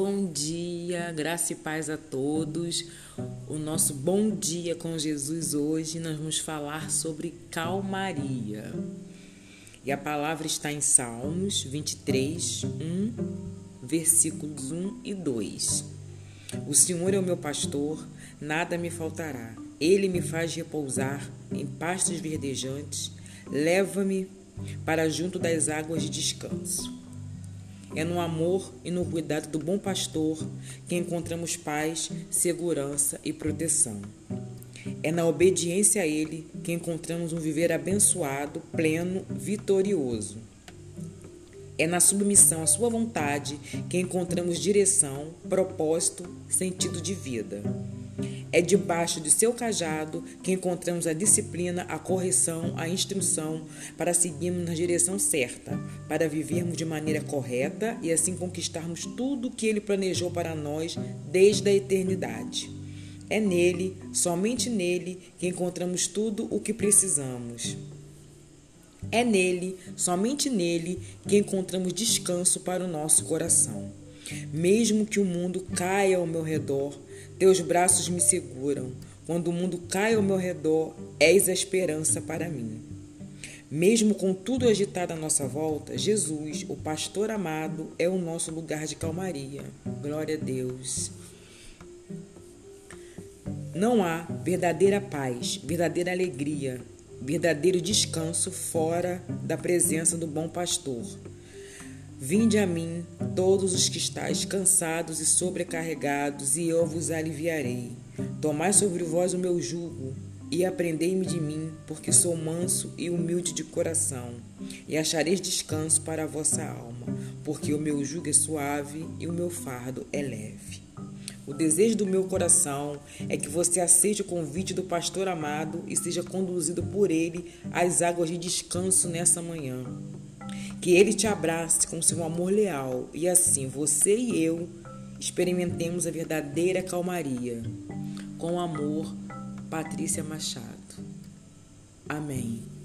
Bom dia, graça e paz a todos. O nosso bom dia com Jesus hoje nós vamos falar sobre calmaria. E a palavra está em Salmos 23, 1, versículos 1 e 2. O Senhor é o meu pastor, nada me faltará. Ele me faz repousar em pastos verdejantes, leva-me para junto das águas de descanso. É no amor e no cuidado do bom pastor que encontramos paz, segurança e proteção. É na obediência a Ele que encontramos um viver abençoado, pleno, vitorioso. É na submissão à Sua vontade que encontramos direção, propósito, sentido de vida. É debaixo de seu cajado que encontramos a disciplina, a correção, a instrução para seguirmos na direção certa, para vivermos de maneira correta e assim conquistarmos tudo o que ele planejou para nós desde a eternidade. É nele, somente nele, que encontramos tudo o que precisamos. É nele, somente nele, que encontramos descanso para o nosso coração. Mesmo que o mundo caia ao meu redor, teus braços me seguram. Quando o mundo cai ao meu redor, és a esperança para mim. Mesmo com tudo agitado à nossa volta, Jesus, o pastor amado, é o nosso lugar de calmaria. Glória a Deus. Não há verdadeira paz, verdadeira alegria, verdadeiro descanso fora da presença do bom pastor. Vinde a mim, todos os que estáis cansados e sobrecarregados, e eu vos aliviarei. Tomai sobre vós o meu jugo e aprendei-me de mim, porque sou manso e humilde de coração, e achareis descanso para a vossa alma, porque o meu jugo é suave e o meu fardo é leve. O desejo do meu coração é que você aceite o convite do pastor amado e seja conduzido por ele às águas de descanso nessa manhã. Que Ele te abrace com seu amor leal e assim você e eu experimentemos a verdadeira calmaria. Com amor, Patrícia Machado. Amém.